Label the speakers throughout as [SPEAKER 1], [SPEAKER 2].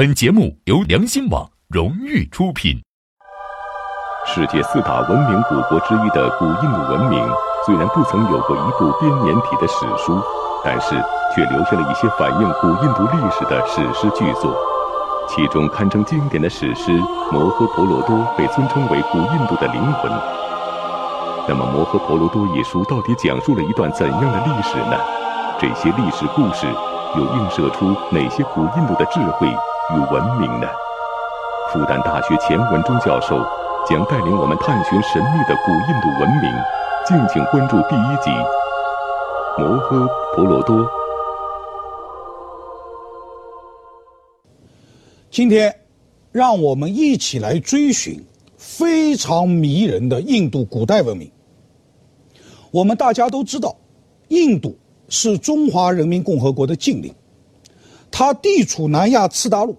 [SPEAKER 1] 本节目由良心网荣誉出品。
[SPEAKER 2] 世界四大文明古国之一的古印度文明，虽然不曾有过一部编年体的史书，但是却留下了一些反映古印度历史的史诗巨作。其中堪称经典的史诗《摩诃婆罗多》被尊称为古印度的灵魂。那么，《摩诃婆罗多》一书到底讲述了一段怎样的历史呢？这些历史故事又映射出哪些古印度的智慧？与文明呢？复旦大学钱文忠教授将带领我们探寻神秘的古印度文明。敬请关注第一集《摩诃婆罗多》。
[SPEAKER 3] 今天，让我们一起来追寻非常迷人的印度古代文明。我们大家都知道，印度是中华人民共和国的近邻。它地处南亚次大陆，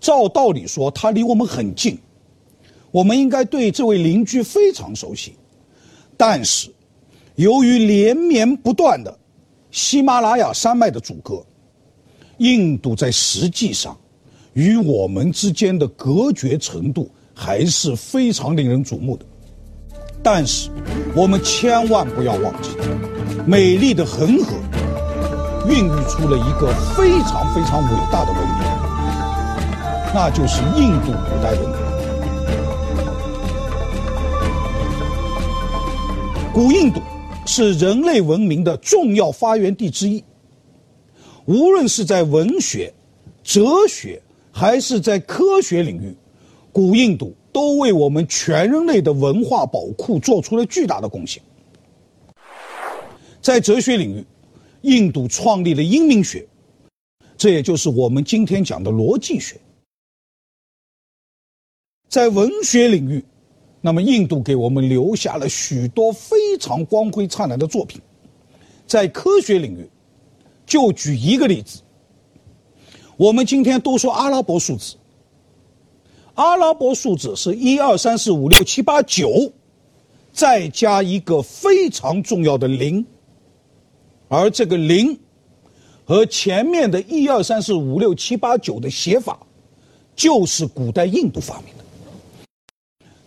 [SPEAKER 3] 照道理说，它离我们很近，我们应该对这位邻居非常熟悉。但是，由于连绵不断的喜马拉雅山脉的阻隔，印度在实际上与我们之间的隔绝程度还是非常令人瞩目的。但是，我们千万不要忘记，美丽的恒河。孕育出了一个非常非常伟大的文明，那就是印度古代文明。古印度是人类文明的重要发源地之一。无论是在文学、哲学，还是在科学领域，古印度都为我们全人类的文化宝库做出了巨大的贡献。在哲学领域，印度创立了英明学，这也就是我们今天讲的逻辑学。在文学领域，那么印度给我们留下了许多非常光辉灿烂的作品。在科学领域，就举一个例子，我们今天都说阿拉伯数字，阿拉伯数字是一二三四五六七八九，再加一个非常重要的零。而这个零和前面的一二三四五六七八九的写法，就是古代印度发明的。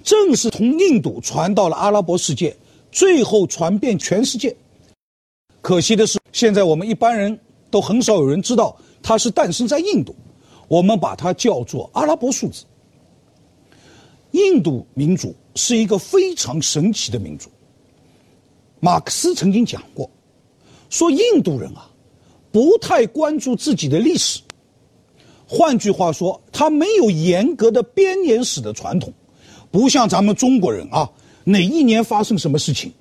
[SPEAKER 3] 正是从印度传到了阿拉伯世界，最后传遍全世界。可惜的是，现在我们一般人都很少有人知道它是诞生在印度。我们把它叫做阿拉伯数字。印度民族是一个非常神奇的民族。马克思曾经讲过。说印度人啊，不太关注自己的历史。换句话说，他没有严格的编年史的传统，不像咱们中国人啊，哪一年发生什么事情，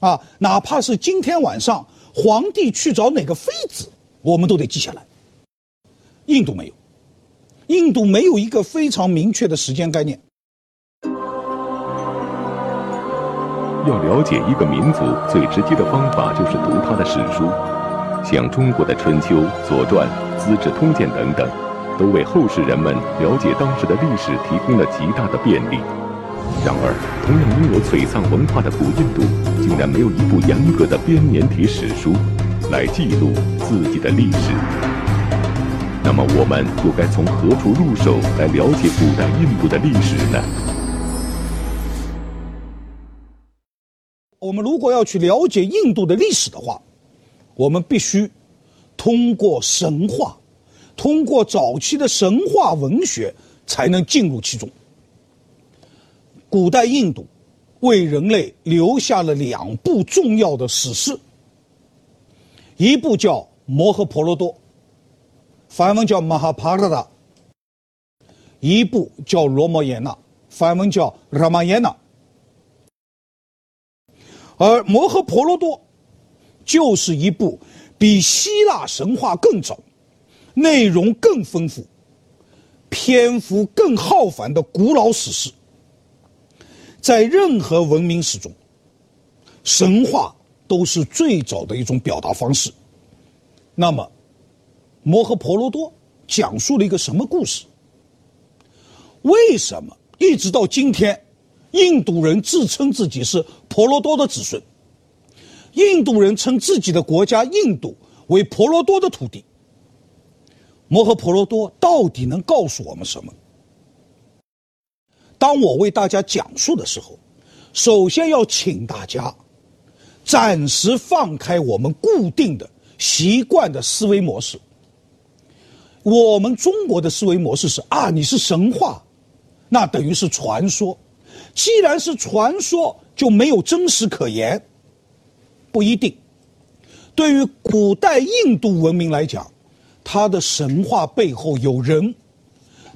[SPEAKER 3] 啊，哪怕是今天晚上皇帝去找哪个妃子，我们都得记下来。印度没有，印度没有一个非常明确的时间概念。
[SPEAKER 2] 要了解一个民族最直接的方法就是读他的史书，像中国的《春秋》《左传》《资治通鉴》等等，都为后世人们了解当时的历史提供了极大的便利。然而，同样拥有璀璨文化的古印度，竟然没有一部严格的编年体史书来记录自己的历史。那么，我们又该从何处入手来了解古代印度的历史呢？
[SPEAKER 3] 我们如果要去了解印度的历史的话，我们必须通过神话，通过早期的神话文学，才能进入其中。古代印度为人类留下了两部重要的史诗，一部叫《摩诃婆罗多》，梵文叫《Mahabharata》；一部叫《罗摩衍那》，梵文叫《Ramayana》。而《摩诃婆罗多》就是一部比希腊神话更早、内容更丰富、篇幅更浩繁的古老史诗。在任何文明史中，神话都是最早的一种表达方式。那么，《摩诃婆罗多》讲述了一个什么故事？为什么一直到今天？印度人自称自己是婆罗多的子孙，印度人称自己的国家印度为婆罗多的土地。摩诃婆罗多到底能告诉我们什么？当我为大家讲述的时候，首先要请大家暂时放开我们固定的习惯的思维模式。我们中国的思维模式是啊，你是神话，那等于是传说。既然是传说，就没有真实可言。不一定。对于古代印度文明来讲，它的神话背后有人，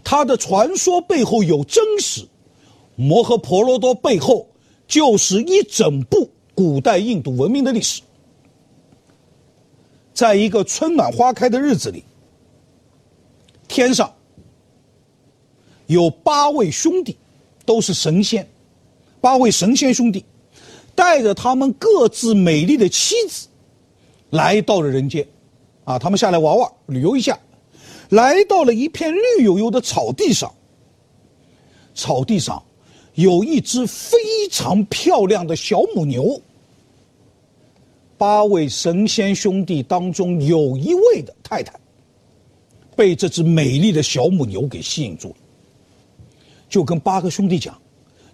[SPEAKER 3] 它的传说背后有真实。摩诃婆罗多背后就是一整部古代印度文明的历史。在一个春暖花开的日子里，天上有八位兄弟，都是神仙，八位神仙兄弟，带着他们各自美丽的妻子，来到了人间，啊，他们下来玩玩，旅游一下，来到了一片绿油油的草地上。草地上有一只非常漂亮的小母牛。八位神仙兄弟当中有一位的太太。被这只美丽的小母牛给吸引住了，就跟八个兄弟讲：“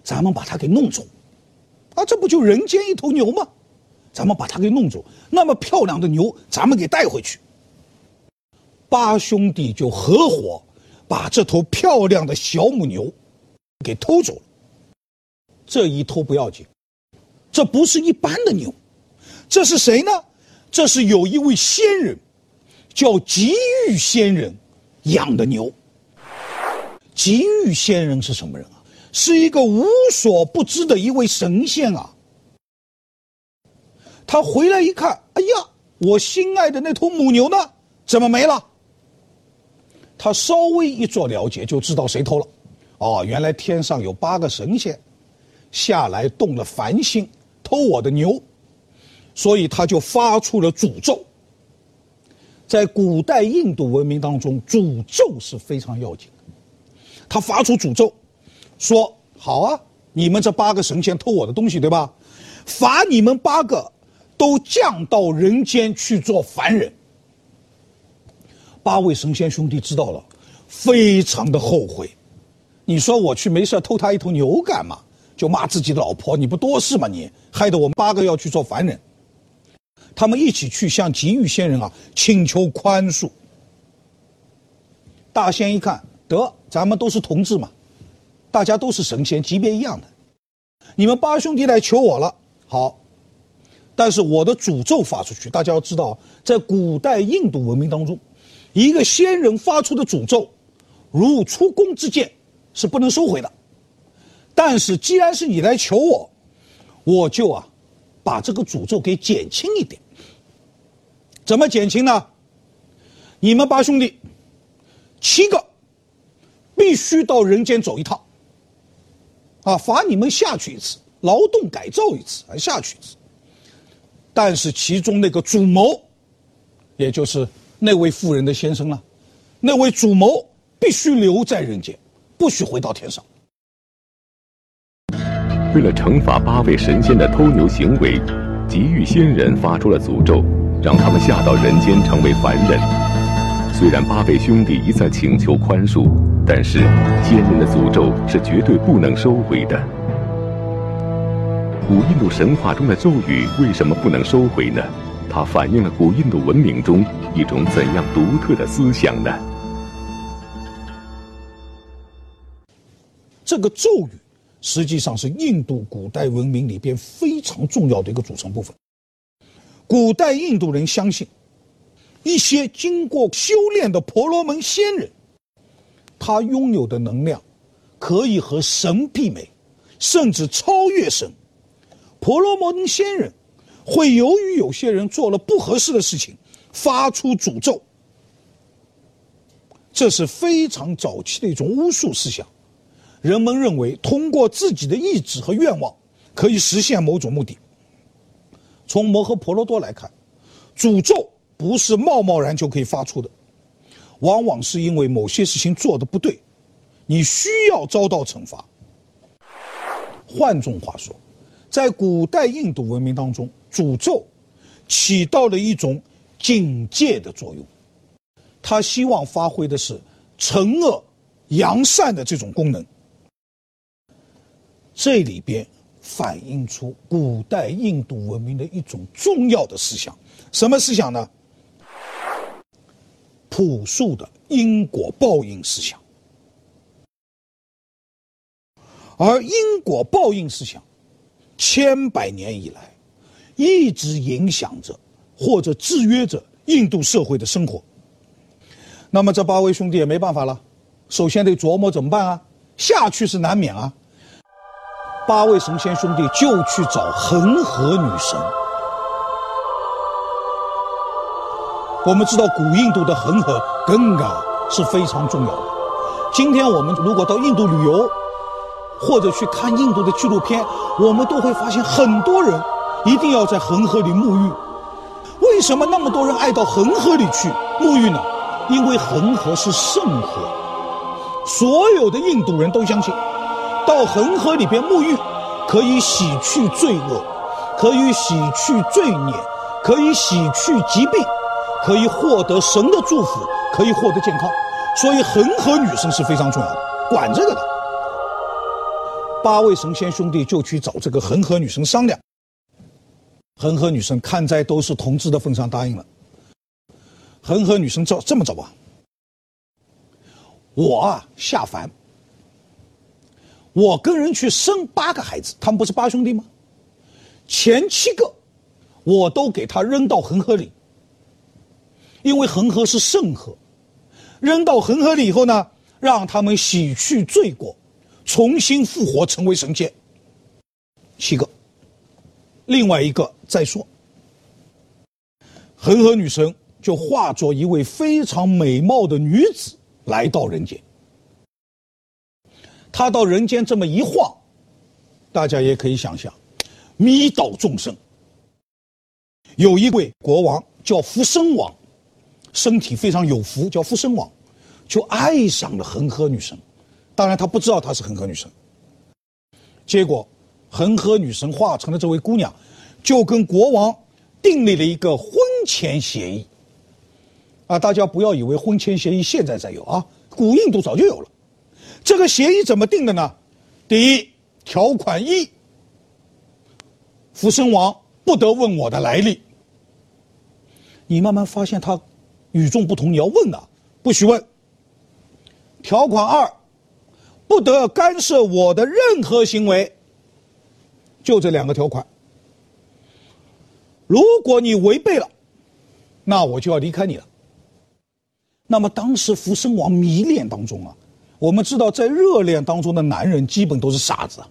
[SPEAKER 3] 咱们把它给弄走，啊，这不就人间一头牛吗？咱们把它给弄走，那么漂亮的牛，咱们给带回去。”八兄弟就合伙把这头漂亮的小母牛给偷走了。这一偷不要紧，这不是一般的牛，这是谁呢？这是有一位仙人。叫吉玉仙人养的牛。极欲仙人是什么人啊？是一个无所不知的一位神仙啊。他回来一看，哎呀，我心爱的那头母牛呢？怎么没了？他稍微一做了解，就知道谁偷了。哦，原来天上有八个神仙下来动了凡心，偷我的牛，所以他就发出了诅咒。在古代印度文明当中，诅咒是非常要紧。他发出诅咒，说：“好啊，你们这八个神仙偷我的东西，对吧？罚你们八个都降到人间去做凡人。”八位神仙兄弟知道了，非常的后悔。你说我去没事偷他一头牛干嘛？就骂自己的老婆，你不多事吗？你害得我们八个要去做凡人。他们一起去向吉玉仙人啊请求宽恕。大仙一看，得，咱们都是同志嘛，大家都是神仙，级别一样的。你们八兄弟来求我了，好。但是我的诅咒发出去，大家要知道，在古代印度文明当中，一个仙人发出的诅咒，如出宫之剑，是不能收回的。但是既然是你来求我，我就啊，把这个诅咒给减轻一点。怎么减轻呢？你们八兄弟，七个必须到人间走一趟，啊，罚你们下去一次，劳动改造一次，啊下去一次。但是其中那个主谋，也就是那位妇人的先生了，那位主谋必须留在人间，不许回到天上。
[SPEAKER 2] 为了惩罚八位神仙的偷牛行为，极欲仙人发出了诅咒。让他们下到人间成为凡人。虽然八位兄弟一再请求宽恕，但是仙人的诅咒是绝对不能收回的。古印度神话中的咒语为什么不能收回呢？它反映了古印度文明中一种怎样独特的思想呢？
[SPEAKER 3] 这个咒语实际上是印度古代文明里边非常重要的一个组成部分。古代印度人相信，一些经过修炼的婆罗门仙人，他拥有的能量可以和神媲美，甚至超越神。婆罗门仙人会由于有些人做了不合适的事情，发出诅咒。这是非常早期的一种巫术思想。人们认为，通过自己的意志和愿望，可以实现某种目的。从摩诃婆罗多来看，诅咒不是贸贸然就可以发出的，往往是因为某些事情做的不对，你需要遭到惩罚。换种话说，在古代印度文明当中，诅咒起到了一种警戒的作用。他希望发挥的是惩恶扬善的这种功能。这里边反映出古代印度文明的一种重要的思想，什么思想呢？朴素的因果报应思想。而因果报应思想，千百年以来，一直影响着或者制约着印度社会的生活。那么这八位兄弟也没办法了，首先得琢磨怎么办啊？下去是难免啊。八位神仙兄弟就去找恒河女神。我们知道古印度的恒河 Ganga 是非常重要的。今天我们如果到印度旅游，或者去看印度的纪录片，我们都会发现很多人一定要在恒河里沐浴。为什么那么多人爱到恒河里去沐浴呢？因为恒河是圣河，所有的印度人都相信，到恒河里边沐浴，可以洗去罪恶，可以洗去罪孽，可以洗去疾病，可以获得神的祝福，可以获得健康。所以恒河女神是非常重要的，管这个的。八位神仙兄弟就去找这个恒河女神商量。恒河女神看在都是同志的份上答应了。恒河女神这这么着吧，我啊下凡，我跟人去生八个孩子，他们不是八兄弟吗？前七个我都给他扔到恒河里，因为恒河是圣河，扔到恒河里以后呢，让他们洗去罪过，重新复活成为神仙。七个，另外一个再说。恒河女神。就化作一位非常美貌的女子来到人间。她到人间这么一晃，大家也可以想象，迷倒众生。有一位国王叫福生王，身体非常有福，叫福生王，就爱上了恒河女神。当然他不知道她是恒河女神。结果，恒河女神化成了这位姑娘，就跟国王订立了一个婚前协议。啊，大家不要以为婚前协议现在才有啊，古印度早就有了。这个协议怎么定的呢？第一条款一，福生王不得问我的来历。你慢慢发现他与众不同，你要问的，不许问。条款二，不得干涉我的任何行为。就这两个条款。如果你违背了，那我就要离开你了。那么当时福生王迷恋当中啊，我们知道在热恋当中的男人基本都是傻子，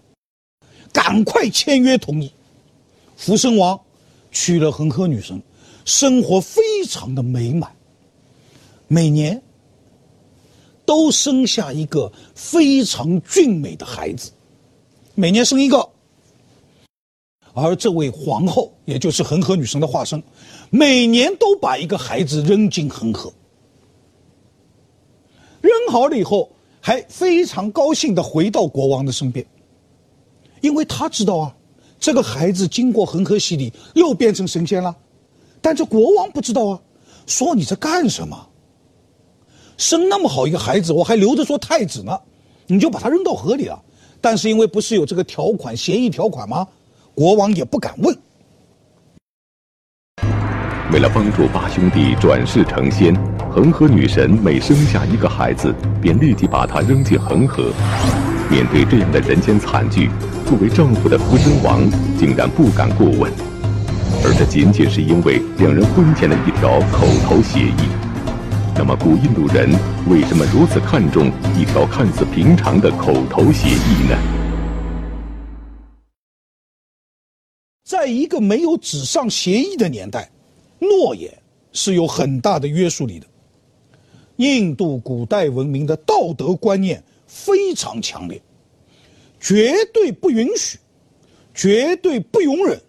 [SPEAKER 3] 赶快签约同意。福生王娶了恒河女神，生活非常的美满，每年都生下一个非常俊美的孩子，每年生一个。而这位皇后，也就是恒河女神的化身，每年都把一个孩子扔进恒河。扔好了以后，还非常高兴的回到国王的身边，因为他知道啊，这个孩子经过恒河洗礼又变成神仙了，但这国王不知道啊，说你在干什么？生那么好一个孩子，我还留着做太子呢，你就把他扔到河里了。但是因为不是有这个条款协议条款吗？国王也不敢问。
[SPEAKER 2] 为了帮助八兄弟转世成仙，恒河女神每生下一个孩子，便立即把他扔进恒河。面对这样的人间惨剧，作为丈夫的福生王竟然不敢过问，而这仅仅是因为两人婚前的一条口头协议。那么，古印度人为什么如此看重一条看似平常的口头协议呢？
[SPEAKER 3] 在一个没有纸上协议的年代。诺言是有很大的约束力的。印度古代文明的道德观念非常强烈，绝对不允许、绝对不容忍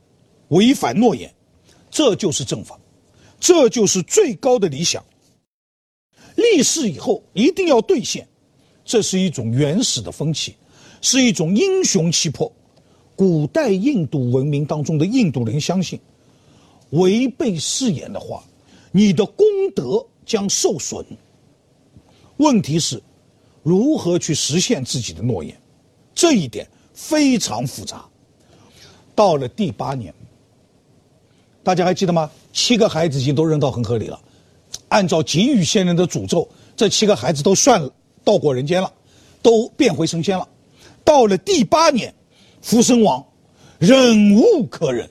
[SPEAKER 3] 违反诺言，这就是正法，这就是最高的理想。立誓以后一定要兑现，这是一种原始的风气，是一种英雄气魄。古代印度文明当中的印度人相信。违背誓言的话，你的功德将受损。问题是，如何去实现自己的诺言？这一点非常复杂。到了第八年，大家还记得吗？七个孩子已经都扔到恒河里了。按照吉玉仙人的诅咒，这七个孩子都算到过人间了，都变回神仙了。到了第八年，福生王忍无可忍，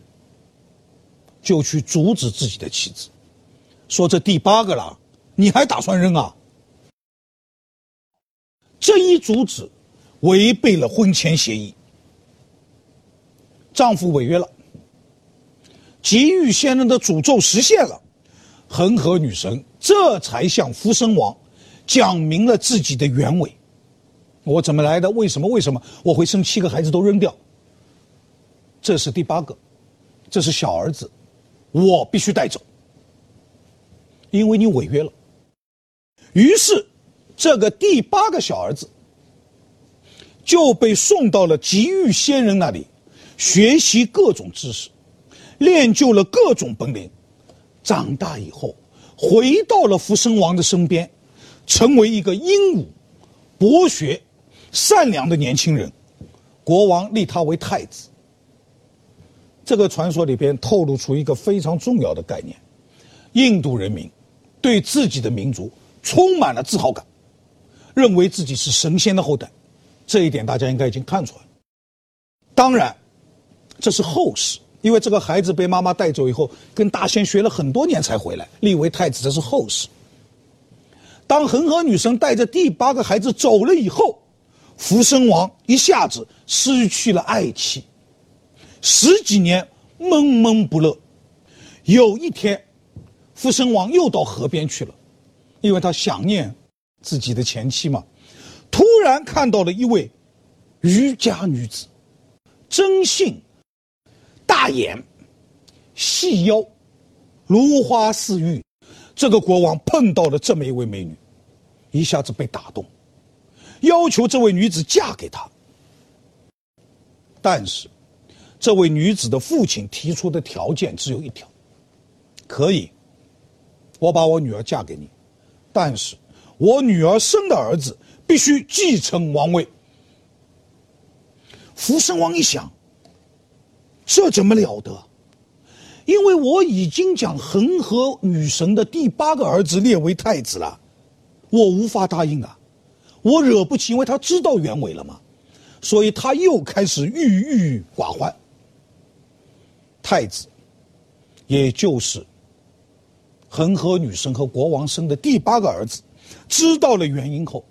[SPEAKER 3] 就去阻止自己的妻子，说：“这第八个了，你还打算扔啊？”这一阻止，违背了婚前协议。丈夫违约了，吉玉仙人的诅咒实现了，恒河女神这才向福生王讲明了自己的原委：我怎么来的？为什么？为什么我会生七个孩子都扔掉？这是第八个，这是小儿子，我必须带走，因为你违约了。于是。这个第八个小儿子就被送到了极玉仙人那里，学习各种知识，练就了各种本领。长大以后，回到了福生王的身边，成为一个英武、博学、善良的年轻人。国王立他为太子。这个传说里边透露出一个非常重要的概念：印度人民对自己的民族充满了自豪感。认为自己是神仙的后代，这一点大家应该已经看出来了。当然，这是后事，因为这个孩子被妈妈带走以后，跟大仙学了很多年才回来，立为太子，这是后事。当恒河女神带着第八个孩子走了以后，福生王一下子失去了爱妻，十几年闷闷不乐。有一天，福生王又到河边去了，因为他想念。自己的前妻嘛，突然看到了一位渔家女子，真性大眼，细腰，如花似玉。这个国王碰到了这么一位美女，一下子被打动，要求这位女子嫁给他。但是，这位女子的父亲提出的条件只有一条：可以，我把我女儿嫁给你，但是。我女儿生的儿子必须继承王位。福生王一想，这怎么了得？因为我已经将恒河女神的第八个儿子列为太子了，我无法答应啊！我惹不起，因为他知道原委了嘛，所以他又开始郁郁寡欢。太子，也就是恒河女神和国王生的第八个儿子。知道了原因后，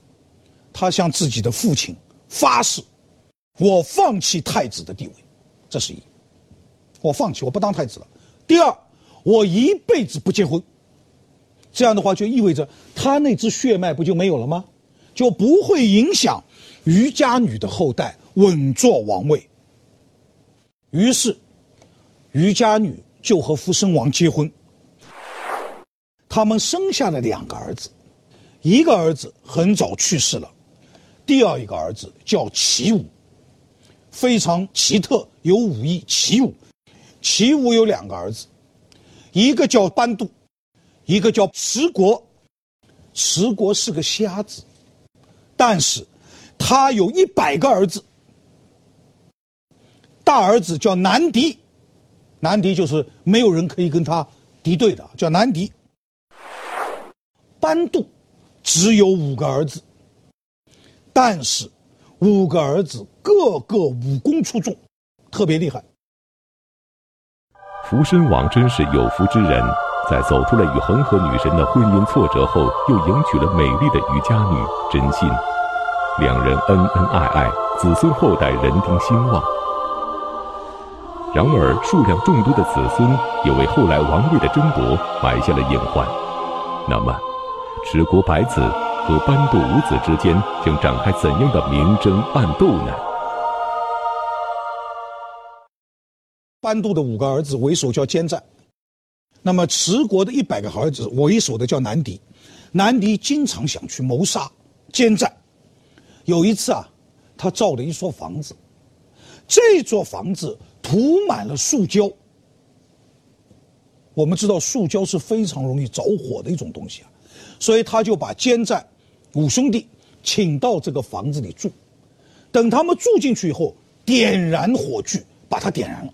[SPEAKER 3] 他向自己的父亲发誓：“我放弃太子的地位。”这是一，我放弃，我不当太子了。第二，我一辈子不结婚。这样的话，就意味着他那支血脉不就没有了吗？就不会影响余家女的后代稳坐王位。于是，余家女就和福生王结婚。他们生下了两个儿子。一个儿子很早去世了，第二一个儿子叫齐武，非常奇特，有武艺。齐武，齐武有两个儿子，一个叫班度，一个叫石国。石国是个瞎子，但是他有一百个儿子。大儿子叫南迪，南迪就是没有人可以跟他敌对的，叫南迪。班度。只有五个儿子，但是五个儿子个个武功出众，特别厉害。
[SPEAKER 2] 福身王真是有福之人，在走出了与恒河女神的婚姻挫折后，又迎娶了美丽的渔家女真心，两人恩恩爱爱，子孙后代人丁兴旺。然而，数量众多的子孙也为后来王位的争夺埋下了隐患。那么？持国百子和班度五子之间将展开怎样的明争暗斗呢？
[SPEAKER 3] 班度的五个儿子为首叫坚战，那么持国的一百个儿子为首的叫南迪。南迪经常想去谋杀坚战。有一次啊，他造了一所房子，这座房子涂满了塑胶。我们知道塑胶是非常容易着火的一种东西啊。所以他就把坚战五兄弟请到这个房子里住。等他们住进去以后，点燃火炬，把它点燃了。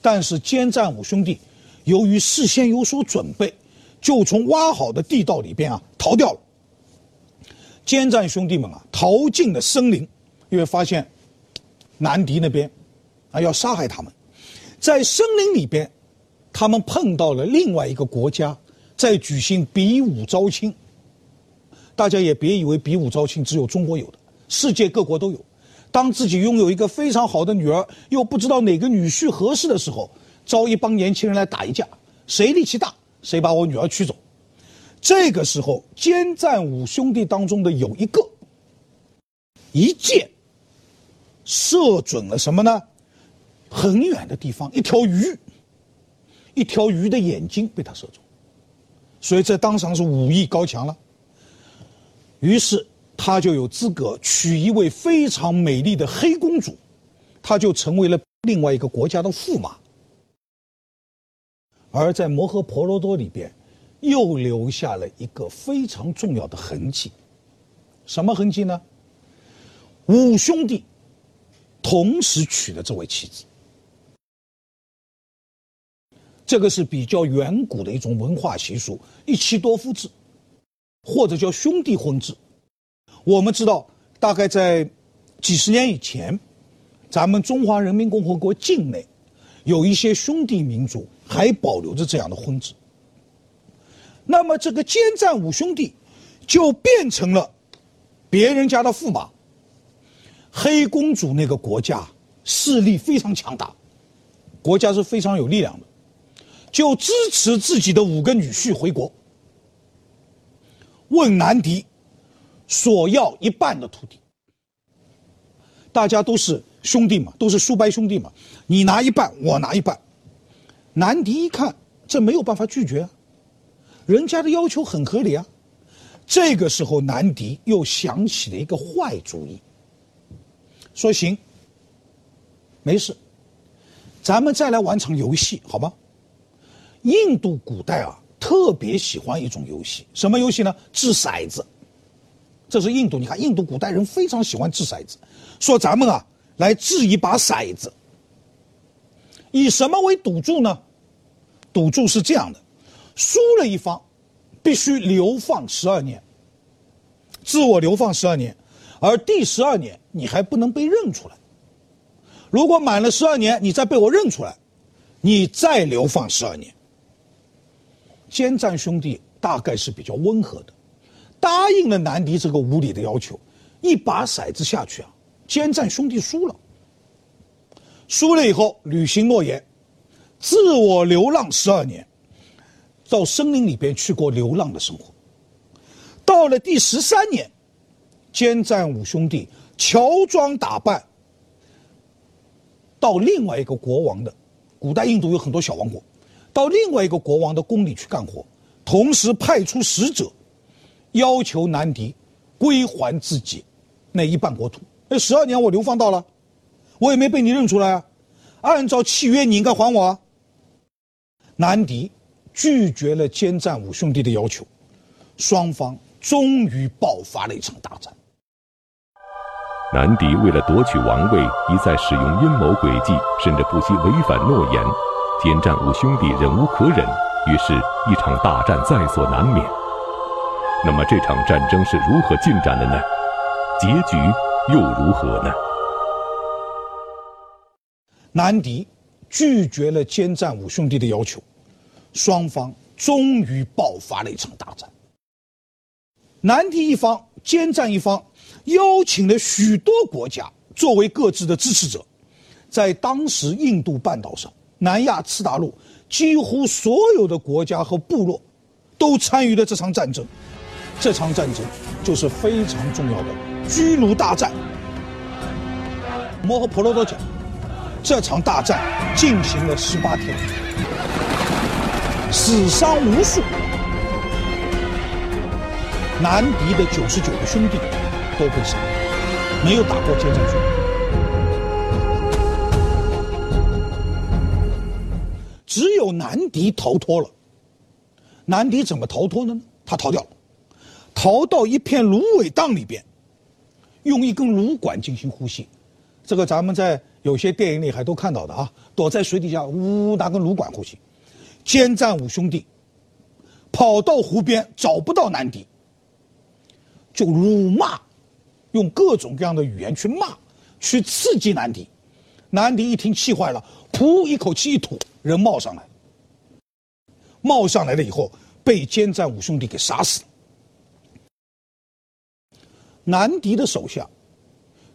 [SPEAKER 3] 但是坚战五兄弟由于事先有所准备，就从挖好的地道里边啊逃掉了。坚战兄弟们啊逃进了森林，因为发现南迪那边啊要杀害他们，在森林里边，他们碰到了另外一个国家在举行比武招亲。大家也别以为比武招亲只有中国有的。世界各国都有，当自己拥有一个非常好的女儿，又不知道哪个女婿合适的时候，招一帮年轻人来打一架，谁力气大，谁把我女儿娶走。这个时候，兼战五兄弟当中的有一个，一箭射准了什么呢？很远的地方，一条鱼，一条鱼的眼睛被他射中，所以这当场是武艺高强了。于是。他就有资格娶一位非常美丽的黑公主，他就成为了另外一个国家的驸马。而在摩诃婆罗多里边，又留下了一个非常重要的痕迹，什么痕迹呢？五兄弟同时娶了这位妻子，这个是比较远古的一种文化习俗，一妻多夫制，或者叫兄弟婚制。我们知道，大概在几十年以前，咱们中华人民共和国境内有一些兄弟民族还保留着这样的婚制。那么，这个奸战五兄弟就变成了别人家的驸马。黑公主那个国家势力非常强大，国家是非常有力量的，就支持自己的五个女婿回国，问南敌。索要一半的土地，大家都是兄弟嘛，都是叔伯兄弟嘛，你拿一半，我拿一半。南迪一看，这没有办法拒绝啊，人家的要求很合理啊。这个时候，南迪又想起了一个坏主意，说行，没事，咱们再来玩场游戏，好吗？印度古代啊，特别喜欢一种游戏，什么游戏呢？掷骰子。这是印度，你看印度古代人非常喜欢掷骰子，说咱们啊来掷一把骰子，以什么为赌注呢？赌注是这样的，输了一方必须流放十二年，自我流放十二年，而第十二年你还不能被认出来。如果满了十二年你再被我认出来，你再流放十二年。奸战兄弟大概是比较温和的。答应了南迪这个无理的要求，一把骰子下去啊，奸战兄弟输了。输了以后履行诺言，自我流浪十二年，到森林里边去过流浪的生活。到了第十三年，奸战五兄弟乔装打扮，到另外一个国王的，古代印度有很多小王国，到另外一个国王的宫里去干活，同时派出使者。要求南迪归还自己那一半国土。那十二年我流放到了，我也没被你认出来啊。按照契约，你应该还我。啊。南迪拒绝了奸战五兄弟的要求，双方终于爆发了一场大战。
[SPEAKER 2] 南迪为了夺取王位，一再使用阴谋诡计，甚至不惜违反诺言。奸战五兄弟忍无可忍，于是，一场大战在所难免。那么这场战争是如何进展的呢？结局又如何呢？
[SPEAKER 3] 南迪拒绝了奸战五兄弟的要求，双方终于爆发了一场大战。南迪一方、奸战一方邀请了许多国家作为各自的支持者，在当时印度半岛上、南亚次大陆几乎所有的国家和部落都参与了这场战争。这场战争就是非常重要的居卢大战。摩诃婆罗多讲，这场大战进行了十八天，死伤无数，南敌的九十九个兄弟都被杀，没有打过坚战军只有南敌逃脱了。南敌怎么逃脱的呢？他逃掉了。逃到一片芦苇荡里边，用一根芦管进行呼吸。这个咱们在有些电影里还都看到的啊，躲在水底下呜呜拿根芦管呼吸。奸战五兄弟跑到湖边找不到南迪，就辱骂，用各种各样的语言去骂，去刺激南迪。南迪一听气坏了，噗一口气一吐，人冒上来。冒上来了以后，被奸战五兄弟给杀死了。南迪的手下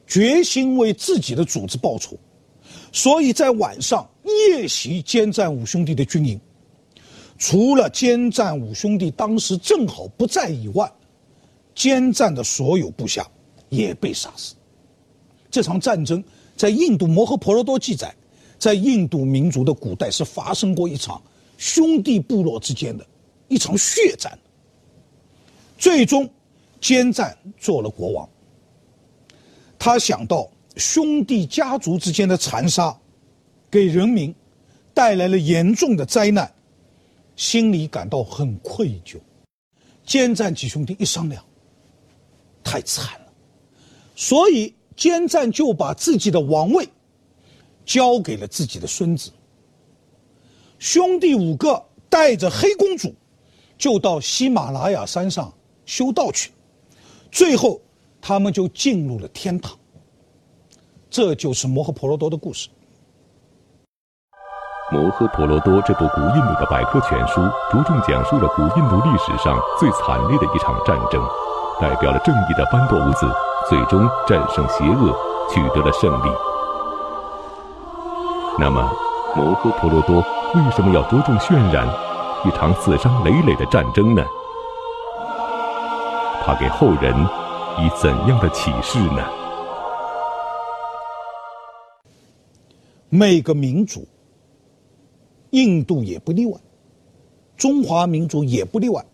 [SPEAKER 3] 决心为自己的组织报仇，所以在晚上夜袭奸战五兄弟的军营。除了奸战五兄弟当时正好不在以外，奸战的所有部下也被杀死。这场战争在印度摩诃婆罗多记载，在印度民族的古代是发生过一场兄弟部落之间的一场血战。最终，奸战做了国王。他想到兄弟家族之间的残杀，给人民带来了严重的灾难。心里感到很愧疚，奸战几兄弟一商量，太惨了，所以奸战就把自己的王位交给了自己的孙子。兄弟五个带着黑公主，就到喜马拉雅山上修道去，最后他们就进入了天堂。这就是摩诃婆罗多的故事。
[SPEAKER 2] 《摩诃婆罗多》这部古印度的百科全书，着重讲述了古印度历史上最惨烈的一场战争，代表了正义的班多吾子最终战胜邪恶，取得了胜利。那么，摩诃婆罗多为什么要着重渲染一场死伤累累的战争呢？他给后人以怎样的启示呢？
[SPEAKER 3] 每个民族。印度也不例外，中华民族也不例外，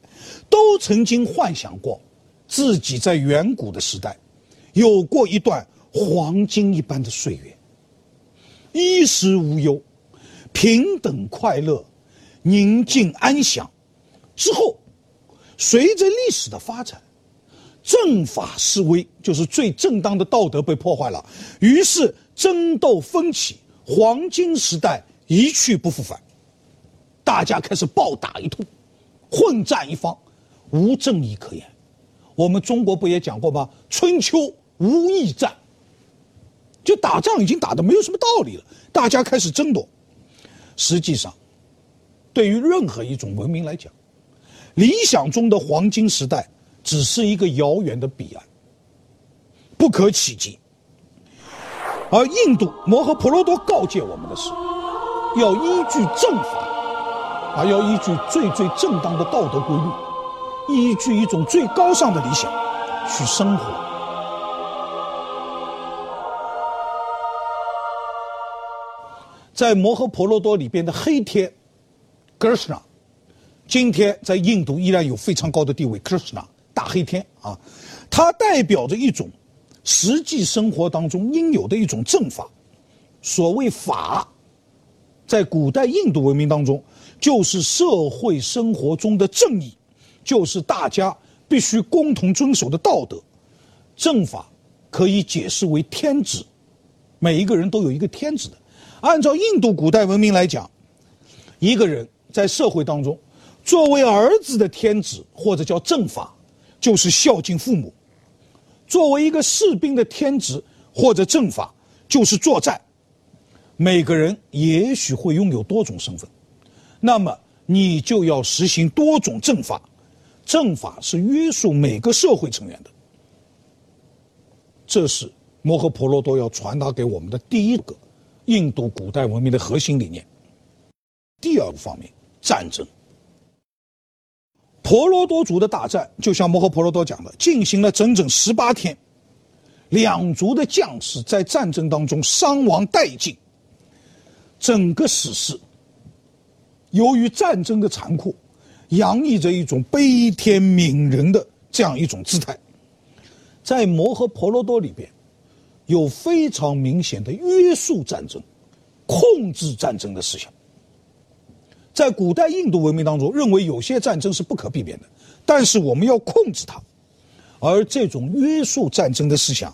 [SPEAKER 3] 都曾经幻想过自己在远古的时代有过一段黄金一般的岁月，衣食无忧，平等快乐，宁静安详。之后，随着历史的发展，正法示威，就是最正当的道德被破坏了，于是争斗纷起，黄金时代一去不复返。大家开始暴打一通，混战一方，无正义可言。我们中国不也讲过吗？春秋无义战，就打仗已经打的没有什么道理了，大家开始争夺。实际上，对于任何一种文明来讲，理想中的黄金时代只是一个遥远的彼岸，不可企及。而印度摩诃婆罗多告诫我们的是，要依据正法。而要依据最最正当的道德规律，依据一种最高尚的理想去生活。在摩诃婆罗多里边的黑天，Krishna，今天在印度依然有非常高的地位。Krishna 大黑天啊，它代表着一种实际生活当中应有的一种正法。所谓法，在古代印度文明当中。就是社会生活中的正义，就是大家必须共同遵守的道德。正法可以解释为天职，每一个人都有一个天职的。按照印度古代文明来讲，一个人在社会当中，作为儿子的天职或者叫正法，就是孝敬父母；作为一个士兵的天职或者正法，就是作战。每个人也许会拥有多种身份。那么你就要实行多种正法，正法是约束每个社会成员的，这是摩诃婆罗多要传达给我们的第一个印度古代文明的核心理念。第二个方面，战争。婆罗多族的大战，就像摩诃婆罗多讲的，进行了整整十八天，两族的将士在战争当中伤亡殆尽，整个史诗。由于战争的残酷，洋溢着一种悲天悯人的这样一种姿态，在摩诃婆罗多里边，有非常明显的约束战争、控制战争的思想。在古代印度文明当中，认为有些战争是不可避免的，但是我们要控制它，而这种约束战争的思想，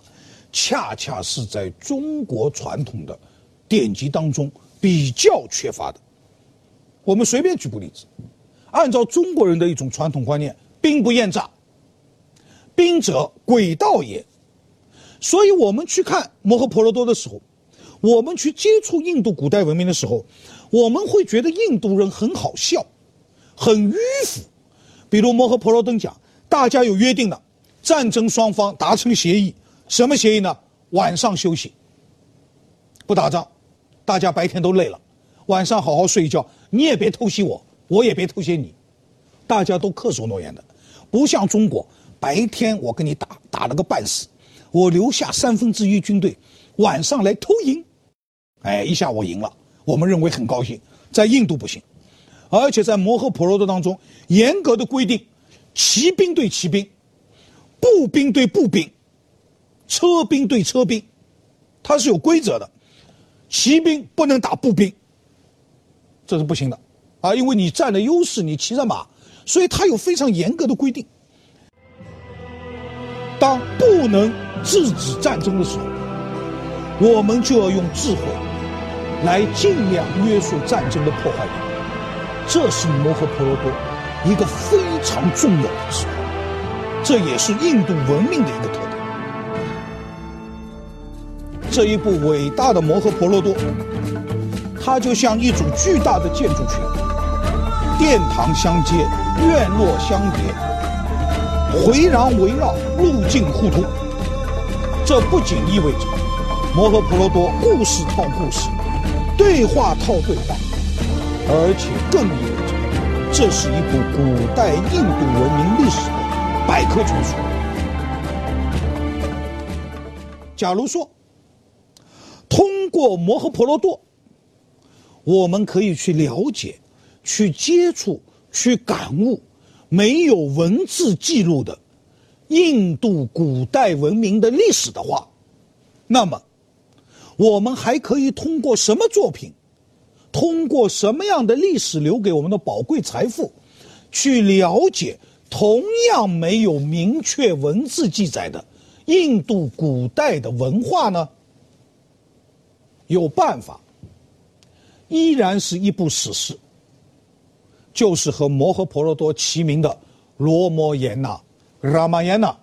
[SPEAKER 3] 恰恰是在中国传统的典籍当中比较缺乏的。我们随便举个例子，按照中国人的一种传统观念，兵不厌诈，兵者诡道也。所以我们去看摩诃婆罗多的时候，我们去接触印度古代文明的时候，我们会觉得印度人很好笑，很迂腐。比如摩诃婆罗多讲，大家有约定的。战争双方达成协议，什么协议呢？晚上休息，不打仗，大家白天都累了，晚上好好睡一觉，你也别偷袭我，我也别偷袭你，大家都恪守诺言的，不像中国，白天我跟你打打了个半死，我留下三分之一军队，晚上来偷营，哎，一下我赢了，我们认为很高兴，在印度不行，而且在摩诃婆罗多当中，严格的规定，骑兵对骑兵。步兵对步兵，车兵对车兵，它是有规则的。骑兵不能打步兵，这是不行的啊！因为你占了优势，你骑着马，所以它有非常严格的规定。当不能制止战争的时候，我们就要用智慧来尽量约束战争的破坏力。这是摩诃婆罗多一个非常重要的智慧。这也是印度文明的一个特点。这一部伟大的摩诃婆罗多，它就像一组巨大的建筑群，殿堂相接，院落相叠，回廊围绕，路径互通。这不仅意味着摩诃婆罗多故事套故事，对话套对话，而且更意味着这是一部古代印度文明历史的。百科全书。假如说，通过摩诃婆罗多，我们可以去了解、去接触、去感悟没有文字记录的印度古代文明的历史的话，那么，我们还可以通过什么作品，通过什么样的历史留给我们的宝贵财富，去了解？同样没有明确文字记载的印度古代的文化呢？有办法，依然是一部史诗，就是和摩诃婆罗多齐名的《罗摩衍那》（Ramayana）。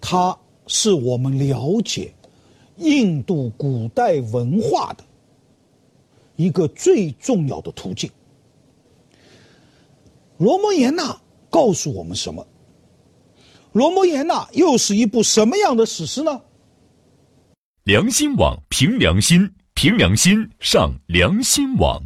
[SPEAKER 3] 它是我们了解印度古代文化的一个最重要的途径。罗摩衍那告诉我们什么？罗摩衍那又是一部什么样的史诗呢？
[SPEAKER 1] 良心网凭良心，凭良心上良心网。